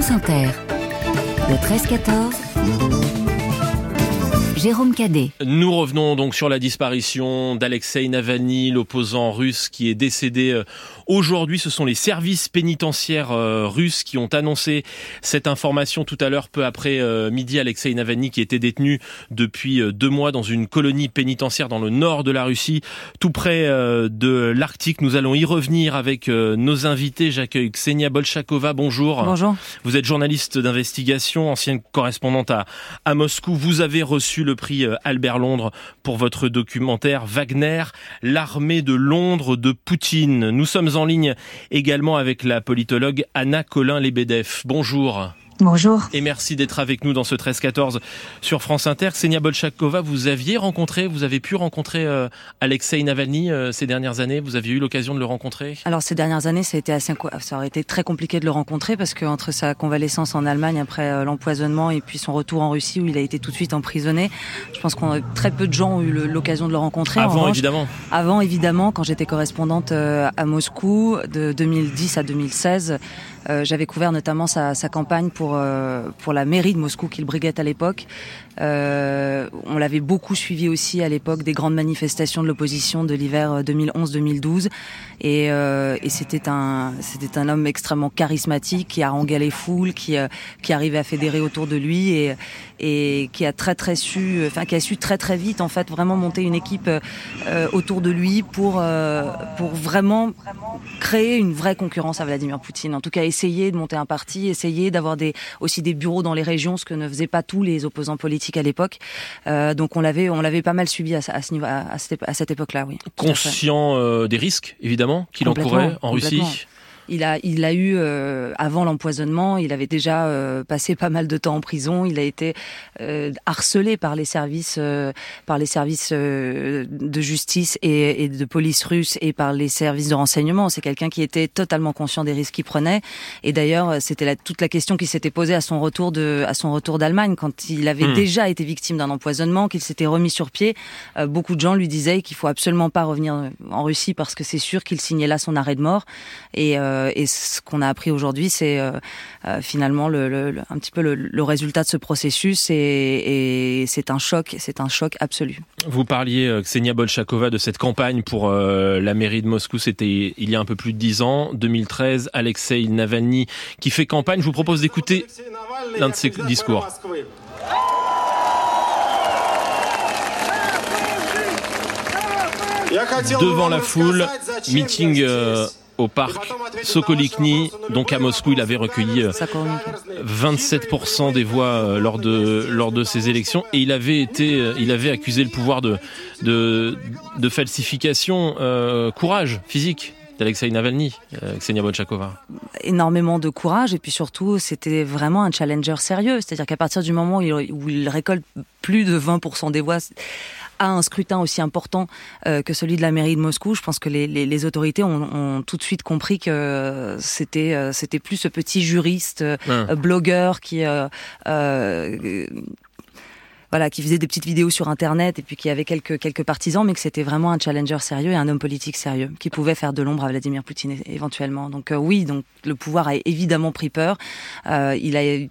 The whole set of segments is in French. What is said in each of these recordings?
France. Le 13-14. Jérôme Cadet. Nous revenons donc sur la disparition d'Alexei Navalny, l'opposant russe qui est décédé euh, aujourd'hui. Ce sont les services pénitentiaires euh, russes qui ont annoncé cette information tout à l'heure, peu après euh, midi. Alexei Navalny qui était détenu depuis deux mois dans une colonie pénitentiaire dans le nord de la Russie, tout près de l'Arctique. Nous allons y revenir avec nos invités. J'accueille Ksenia Bolchakova. Bonjour. Bonjour. Vous êtes journaliste d'investigation, ancienne correspondante à, à Moscou. Vous avez reçu le prix euh, Albert Londres pour votre documentaire Wagner, l'armée de Londres de Poutine. Nous sommes en ligne également avec la politologue Anna Colin-Lebedev. Bonjour. Bonjour. Et merci d'être avec nous dans ce 13-14 sur France Inter. Ksenia Bolchakova, vous aviez rencontré, vous avez pu rencontrer euh, Alexei Navalny euh, ces dernières années Vous aviez eu l'occasion de le rencontrer? Alors ces dernières années, ça a été assez, ça aurait été très compliqué de le rencontrer parce que entre sa convalescence en Allemagne après euh, l'empoisonnement et puis son retour en Russie où il a été tout de suite emprisonné, je pense qu'on très peu de gens ont eu l'occasion de le rencontrer. Avant évidemment. Avant évidemment, quand j'étais correspondante à Moscou de 2010 à 2016. Euh, j'avais couvert notamment sa, campagne pour euh, pour la mairie de Moscou qu'il briguait à l'époque. Euh, on l'avait beaucoup suivi aussi à l'époque des grandes manifestations de l'opposition de l'hiver 2011-2012. Et, et c'était un un homme extrêmement charismatique qui haranguait les foules, qui qui arrivait à fédérer autour de lui et et qui a très très su, enfin qui a su très très vite en fait vraiment monter une équipe autour de lui pour pour vraiment créer une vraie concurrence à Vladimir Poutine. En tout cas, essayer de monter un parti, essayer d'avoir des, aussi des bureaux dans les régions, ce que ne faisaient pas tous les opposants politiques à l'époque. Euh, donc on l'avait, on l'avait pas mal suivi à, ce niveau, à, cette, époque-là, oui. Conscient euh, des risques, évidemment, qu'il encourait en Russie. Il a, il a eu euh, avant l'empoisonnement, il avait déjà euh, passé pas mal de temps en prison. Il a été euh, harcelé par les services, par les services de justice et, et, de police russe et par les services de renseignement. C'est quelqu'un qui était totalement conscient des risques qu'il prenait. Et d'ailleurs, c'était toute la question qui s'était posée à son retour de, à son retour d'Allemagne, quand il avait hmm. déjà été victime d'un empoisonnement, qu'il s'était remis sur pied. beaucoup de gens lui disaient qu'il faut absolument pas revenir en Russie parce que c'est sûr qu'il signait là son arrêt de mort. Et euh, et ce qu'on a appris aujourd'hui, c'est euh, euh, finalement le, un petit peu le, résultat de ce processus et, c'est un choc, c'est un choc absolu. Vous parliez, Ksenia Bolchakova, de cette campagne pour la mairie de Moscou. C'était il y a un peu plus de dix ans, 2013. Alexei Navalny qui fait campagne. Je vous propose d'écouter l'un de ses discours. Devant la foule, meeting au parc Sokolikny, donc à Moscou, il avait recueilli 27% euh, des voix euh, lors de lors de ces élections. Et il avait été, euh, il avait accusé le pouvoir de de, de falsification, courage physique d'Alexei Navalny, Ksenia Bolchakova. Énormément de courage et puis surtout c'était vraiment un challenger sérieux, c'est-à-dire qu'à partir du moment où il récolte plus de 20% des voix à un scrutin aussi important euh, que celui de la mairie de Moscou, je pense que les, les, les autorités ont, ont, tout de suite compris que c'était euh, c'était plus ce petit juriste, euh, blogueur qui voilà, qui faisait des petites vidéos sur Internet et puis qui avait quelques quelques partisans, mais que c'était vraiment un challenger sérieux et un homme politique sérieux qui pouvait faire de l'ombre à Vladimir Poutine éventuellement. Donc oui, donc le pouvoir a évidemment pris peur. il a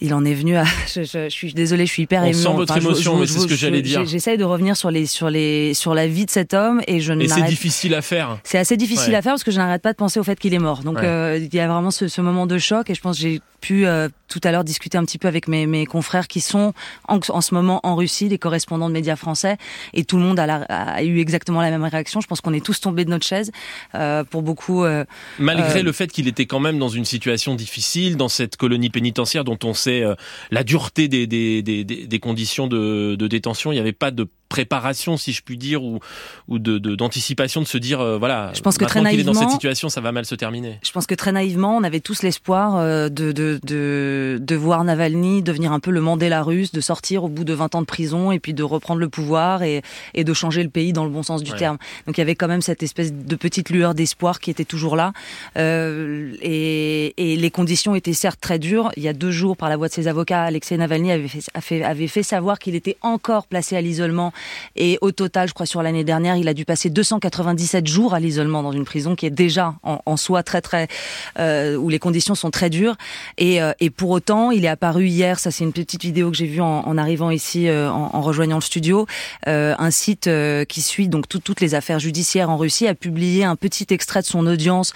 il en est venu à. Je, suis désolée, je suis hyper On émue. sent votre émotion, mais c'est ce que j'allais dire. J'essaye de revenir sur les sur les sur la vie de cet homme et je. Et c'est difficile à faire. C'est assez difficile à faire parce que je n'arrête pas de penser au fait qu'il est mort. Donc euh, il y a vraiment ce, ce, moment de choc et je pense que j'ai pu euh, tout à l'heure discuter un petit peu avec mes, mes confrères qui sont en, en, ce moment en Russie, les correspondants de médias français, et tout le monde a, la, a eu exactement la même réaction. Je pense qu'on est tous tombés de notre chaise euh, pour beaucoup. Euh, Malgré euh, le fait qu'il était quand même dans une situation difficile, dans cette colonie pénitentiaire dont on sait euh, la dureté des, des, des, conditions de détention, il n'y avait pas de préparation, si je puis dire, ou, ou de, d'anticipation de, se dire, euh, voilà, je pense que très naïvement, est dans cette situation, ça va mal se terminer. Je pense que très naïvement, on avait tous l'espoir euh, de, de, de, de, voir Navalny devenir un peu le Mandela russe, de sortir au bout de 20 ans de prison et puis de reprendre le pouvoir et, et de changer le pays dans le bon sens du terme. Donc il y avait quand même cette espèce de petite lueur d'espoir qui était toujours là. Euh, et, et, les conditions étaient certes très dures. Il y a deux jours, par la voix de ses avocats, Alexei Navalny avait fait, avait fait savoir qu'il était encore placé à l'isolement Et au total, je crois sur l'année dernière, il a dû passer 297 jours à l'isolement dans une prison qui est déjà en, soi très très euh, où les conditions sont très dures. Et, euh, et pour autant, il est apparu hier. Ça, c'est une petite vidéo que j'ai vue en, en, arrivant ici, euh, en, en, rejoignant le studio. Euh, un site qui suit donc toutes les affaires judiciaires en Russie a publié un petit extrait de son audience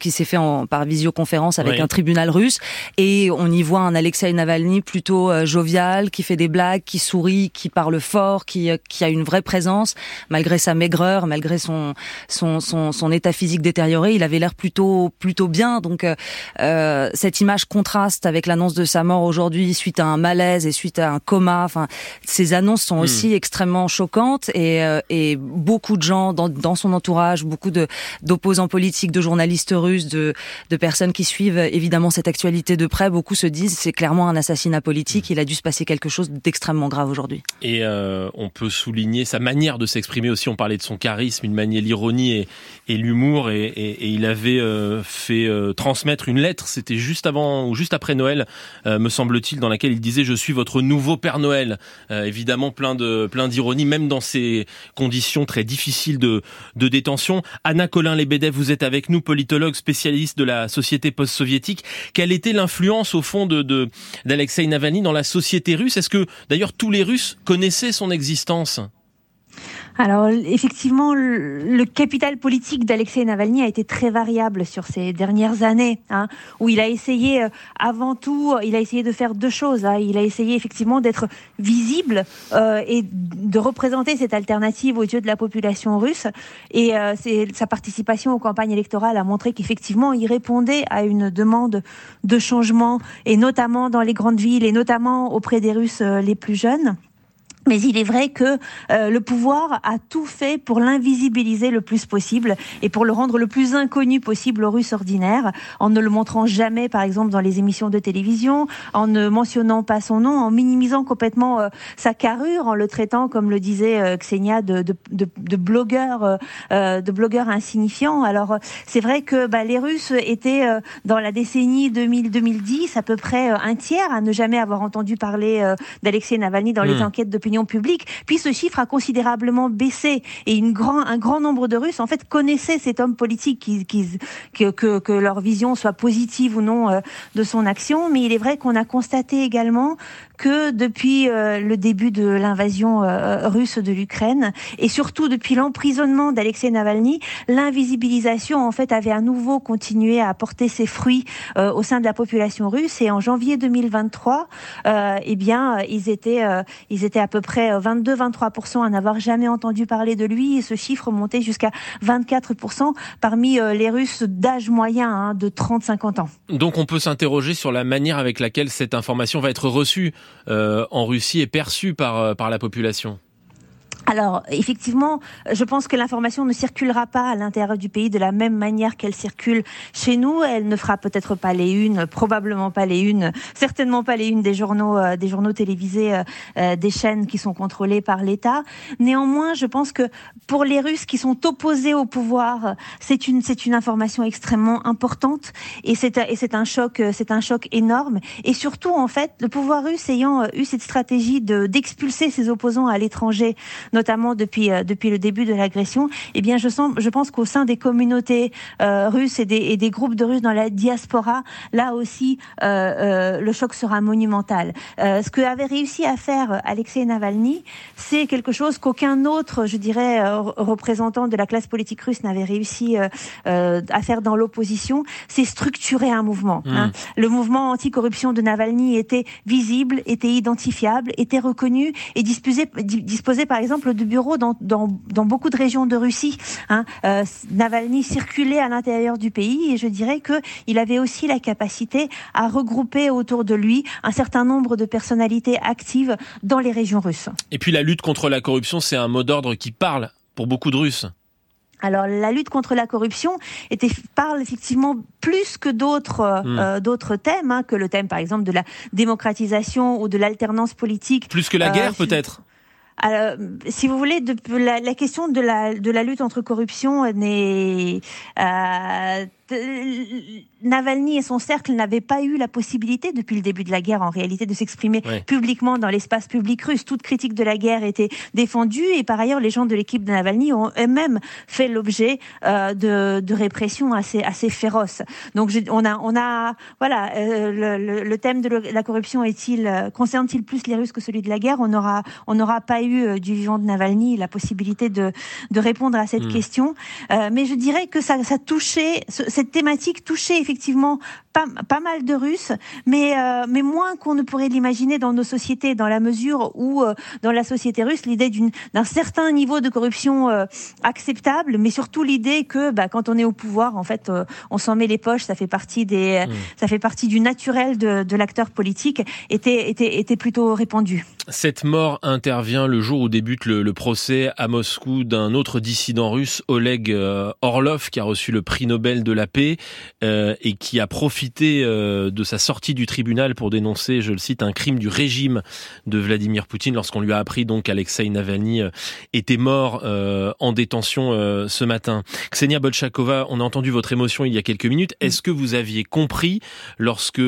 qui s'est fait en, par visioconférence avec un tribunal russe. Et on y voit un Alexei Navalny plutôt jovial, qui fait des blagues, qui sourit, qui parle fort, qui, qui a une vraie présence malgré sa maigreur, malgré son son, son, son état physique détérioré, il avait l'air plutôt plutôt bien. Donc euh, cette image contraste avec l'annonce de sa mort aujourd'hui suite à un malaise et suite à un coma. Enfin, ces annonces sont hmm. aussi extrêmement choquantes et, euh, et beaucoup de gens dans, dans son entourage, beaucoup de d'opposants politiques, de journalistes russes, de de personnes qui suivent évidemment cette actualité de près, beaucoup se disent c'est clairement un assassinat politique. Il a dû se passer quelque chose d'extrêmement grave aujourd'hui. Et euh, on peut souligner sa manière de s'exprimer aussi. On parlait de son charisme, il maniait l'ironie et, l'humour, et, il avait euh, fait euh, transmettre une lettre. C'était juste avant ou juste après Noël, euh, me semble-t-il, dans laquelle il disait "Je suis votre nouveau Père Noël". évidemment, plein de plein d'ironie, même dans ces conditions très difficiles de de détention. Anna Colin Lebedev, vous êtes avec nous, politologue spécialiste de la société post-soviétique. Quelle était l'influence au fond de d'Alexei Navalny dans la société russe? Est-ce que d'ailleurs tous les Russes connaissaient son existence alors effectivement, le capital politique d'Alexei Navalny a été très variable sur ces dernières années, hein, où il a essayé, euh, avant tout, il a essayé de faire deux choses. Hein. Il a essayé effectivement d'être visible euh, et de représenter cette alternative aux yeux de la population russe. Et euh, sa participation aux campagnes électorales a montré qu'effectivement, il répondait à une demande de changement, et notamment dans les grandes villes, et notamment auprès des Russes les plus jeunes. Mais il est vrai que euh, le pouvoir a tout fait pour l'invisibiliser le plus possible et pour le rendre le plus inconnu possible aux Russes ordinaires, en ne le montrant jamais, par exemple, dans les émissions de télévision, en ne mentionnant pas son nom, en minimisant complètement euh, sa carrure, en le traitant, comme le disait euh, Xenia, de, de, de, de blogueur, de blogueur insignifiant. Alors c'est vrai que bah, les Russes étaient dans la décennie 2000-2010 à peu près un tiers à ne jamais avoir entendu parler d'Alexei Navalny dans les hmm. enquêtes puis ce chiffre a considérablement baissé. Et une grand, un grand nombre de Russes en fait connaissaient cet homme politique, qui, qui, que, que, leur vision soit positive ou non euh, de son action, mais il est vrai qu'on a constaté également que depuis euh, le début de l'invasion euh, russe de l'Ukraine et surtout depuis l'emprisonnement d'Alexei Navalny, l'invisibilisation en fait avait à nouveau continué à porter ses fruits au sein de la population russe et en janvier 2023, eh bien ils étaient ils étaient à peu près 22-23% euh, à n'avoir jamais entendu parler de lui et ce chiffre montait jusqu'à 24% parmi euh, les Russes d'âge moyen hein, de 30-50 ans. Donc on peut s'interroger sur la manière avec laquelle cette information va être reçue euh, en Russie et perçue par, par la population. Alors, effectivement, je pense que l'information ne circulera pas à l'intérieur du pays de la même manière qu'elle circule chez nous. Elle ne fera peut-être pas les unes, probablement pas les unes, certainement pas les unes des journaux, euh, des journaux télévisés, euh, euh, des chaînes qui sont contrôlées par l'État. Néanmoins, je pense que pour les Russes qui sont opposés au pouvoir, c'est une, c'est une information extrêmement importante et c'est, et c'est un choc, c'est un choc énorme. Et surtout, en fait, le pouvoir russe ayant eu cette stratégie de, d'expulser ses opposants à l'étranger, notamment depuis euh, depuis le début de l'agression, eh bien je sens, je pense qu'au sein des communautés euh, russes et des, et des groupes de Russes dans la diaspora, là aussi euh, le choc sera monumental. ce que avait réussi à faire Alexei Navalny, c'est quelque chose qu'aucun autre, je dirais, représentant de la classe politique russe n'avait réussi à faire dans l'opposition, c'est structurer un mouvement. Hein. Mmh. Le mouvement anticorruption de Navalny était visible, était identifiable, était reconnu et disposé, disposé par exemple de bureaux dans, dans, dans beaucoup de régions de Russie. Hein. Euh, Navalny circulait à l'intérieur du pays et je dirais que il avait aussi la capacité à regrouper autour de lui un certain nombre de personnalités actives dans les régions russes. Et puis la lutte contre la corruption, c'est un mot d'ordre qui parle pour beaucoup de Russes. Alors la lutte contre la corruption était, parle effectivement plus que d'autres euh, hmm. euh, d'autres thèmes, hein, que le thème par exemple de la démocratisation ou de l'alternance politique. Plus que la guerre euh, peut-être? Alors, si vous voulez, de, la, la, question de la, de la lutte entre corruption n'est euh, Navalny et son cercle n'avaient pas eu la possibilité depuis le début de la guerre, en réalité, de s'exprimer publiquement dans l'espace public russe. Toute critique de la guerre était défendue et par ailleurs, les gens de l'équipe de Navalny ont eux-mêmes fait l'objet euh, de, de répression assez assez féroces. Donc on a on a voilà euh, le, le, thème de la corruption est-il euh, concerne-t-il plus les Russes que celui de la guerre? On n'aura on n'aura pas eu du vivant de Navalny la possibilité de de répondre à cette hmm. question. mais je dirais que ça ça touchait cette thématique touchait effectivement pas, pas mal de Russes, mais, euh, mais moins qu'on ne pourrait l'imaginer dans nos sociétés, dans la mesure où, euh, dans la société russe, l'idée d'un certain niveau de corruption euh, acceptable, mais surtout l'idée que bah, quand on est au pouvoir, en fait, on s'en met les poches, ça fait partie, des, mmh. ça fait partie du naturel de, de l'acteur politique, était, était, était plutôt répandue. Cette mort intervient le jour où débute le, le procès à Moscou d'un autre dissident russe, Oleg Orlov, qui a reçu le prix Nobel de la paix et qui a profité euh, de sa sortie du tribunal pour dénoncer, je le cite, un crime du régime de Vladimir Poutine lorsqu'on lui a appris donc qu'Alexei Navalny euh, était mort euh, en détention ce matin. Ksenia Bolchakova, on a entendu votre émotion il y a quelques minutes. Est-ce que vous aviez compris lorsque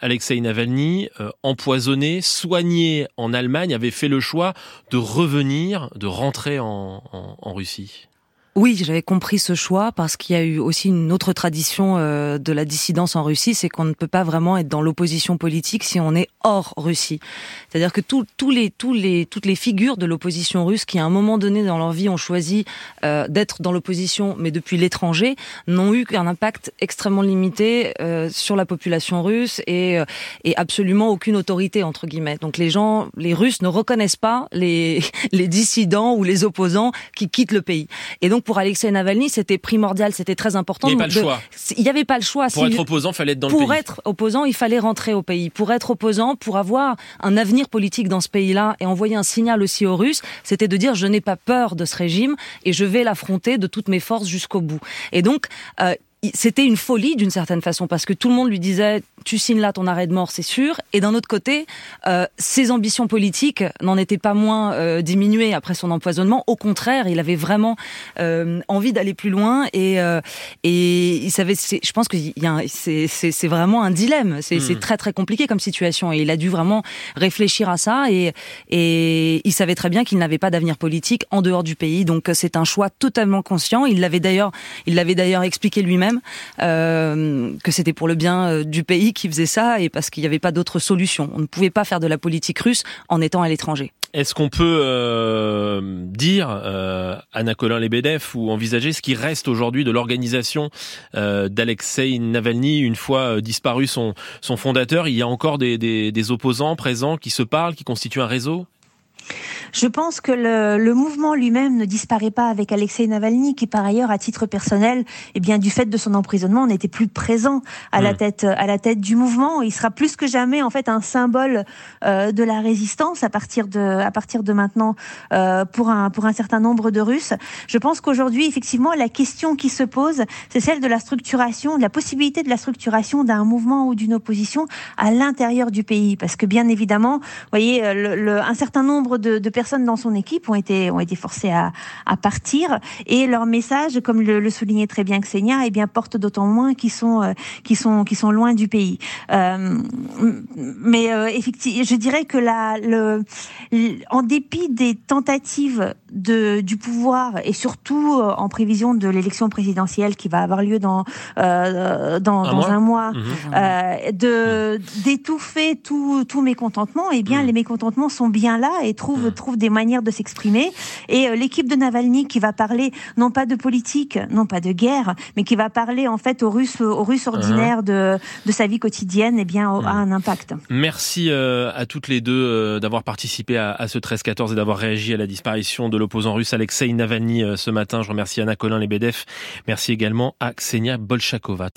Alexei Navalny, empoisonné, soigné en Allemagne, avait fait le choix de revenir, de rentrer en Russie oui, j'avais compris ce choix parce qu'il y a eu aussi une autre tradition euh, de la dissidence en Russie, c'est qu'on ne peut pas vraiment être dans l'opposition politique si on est hors Russie. C'est-à-dire que tous les, tous les, toutes les figures de l'opposition russe qui à un moment donné dans leur vie ont choisi euh, d'être dans l'opposition, mais depuis l'étranger, n'ont eu qu'un impact extrêmement limité euh, sur la population russe et, et absolument aucune autorité entre guillemets. Donc les gens, les Russes ne reconnaissent pas les, les dissidents ou les opposants qui quittent le pays. Et donc pour Alexei Navalny, c'était primordial, c'était très important. Il n'y avait pas le choix. Il n'y avait pas le choix. Pour être opposant, il fallait être dans le pays. Pour être opposant, il fallait rentrer au pays. Pour être opposant, pour avoir un avenir politique dans ce pays-là et envoyer un signal aussi aux Russes, c'était de dire je n'ai pas peur de ce régime et je vais l'affronter de toutes mes forces jusqu'au bout. Et donc, euh, c'était une folie d'une certaine façon parce que tout le monde lui disait tu signes là ton arrêt de mort c'est sûr. Et d'un autre côté euh, ses ambitions politiques n'en étaient pas moins euh, diminuées après son empoisonnement. Au contraire il avait vraiment euh, envie d'aller plus loin et euh, et il savait je pense que c'est c'est vraiment un dilemme. C'est hmm. très très compliqué comme situation et il a dû vraiment réfléchir à ça et et il savait très bien qu'il n'avait pas d'avenir politique en dehors du pays. Donc c'est un choix totalement conscient. Il l'avait d'ailleurs il l'avait d'ailleurs expliqué lui-même euh, que c'était pour le bien euh, du pays qui faisait ça et parce qu'il n'y avait pas d'autre solution. On ne pouvait pas faire de la politique russe en étant à l'étranger. Est-ce qu'on peut euh, dire, euh, Anna Colin-Lebedev, ou envisager ce qui reste aujourd'hui de l'organisation d'Alexei Navalny une fois disparu son, son fondateur? Il y a encore des, des opposants présents qui se parlent, qui constituent un réseau? Je pense que le, le mouvement lui-même ne disparaît pas avec Alexei Navalny, qui par ailleurs, à titre personnel, eh bien, du fait de son emprisonnement, n'était plus présent à la hmm. tête, à la tête du mouvement. Il sera plus que jamais, en fait, un symbole euh, de la résistance à partir de, à partir de maintenant, euh, pour un, pour un certain nombre de Russes. Je pense qu'aujourd'hui, effectivement, la question qui se pose, c'est celle de la structuration, de la possibilité de la structuration d'un mouvement ou d'une opposition à l'intérieur du pays, parce que bien évidemment, vous voyez, le, le, un certain nombre de, de personnes dans son équipe ont été, ont été forcées à, à partir et leur message, comme le, le soulignait très bien Xenia, eh bien, porte d'autant moins qu'ils sont, euh, qui sont, qui sont loin du pays. Euh, mais euh, effectivement, je dirais que la, le, en dépit des tentatives de, du pouvoir et surtout euh, en prévision de l'élection présidentielle qui va avoir lieu dans, dans, un, dans mois. un mois, mhm. de d'étouffer tout, tout mécontentement, eh bien, mhm. les mécontentements sont bien là et mhm. trouvent des manières de s'exprimer. Et euh, l'équipe de Navalny qui va parler non pas de politique, non pas de guerre, mais qui va parler en fait aux Russes, aux Russes ordinaires de, de sa vie quotidienne, eh bien, a un impact. Merci à toutes les deux d'avoir participé à, à ce 13-14 et d'avoir réagi à la disparition de l'opposant russe Alexei Navalny ce matin. Je remercie Anna Colin Lebedev. Merci également à Ksenia Bolchakova.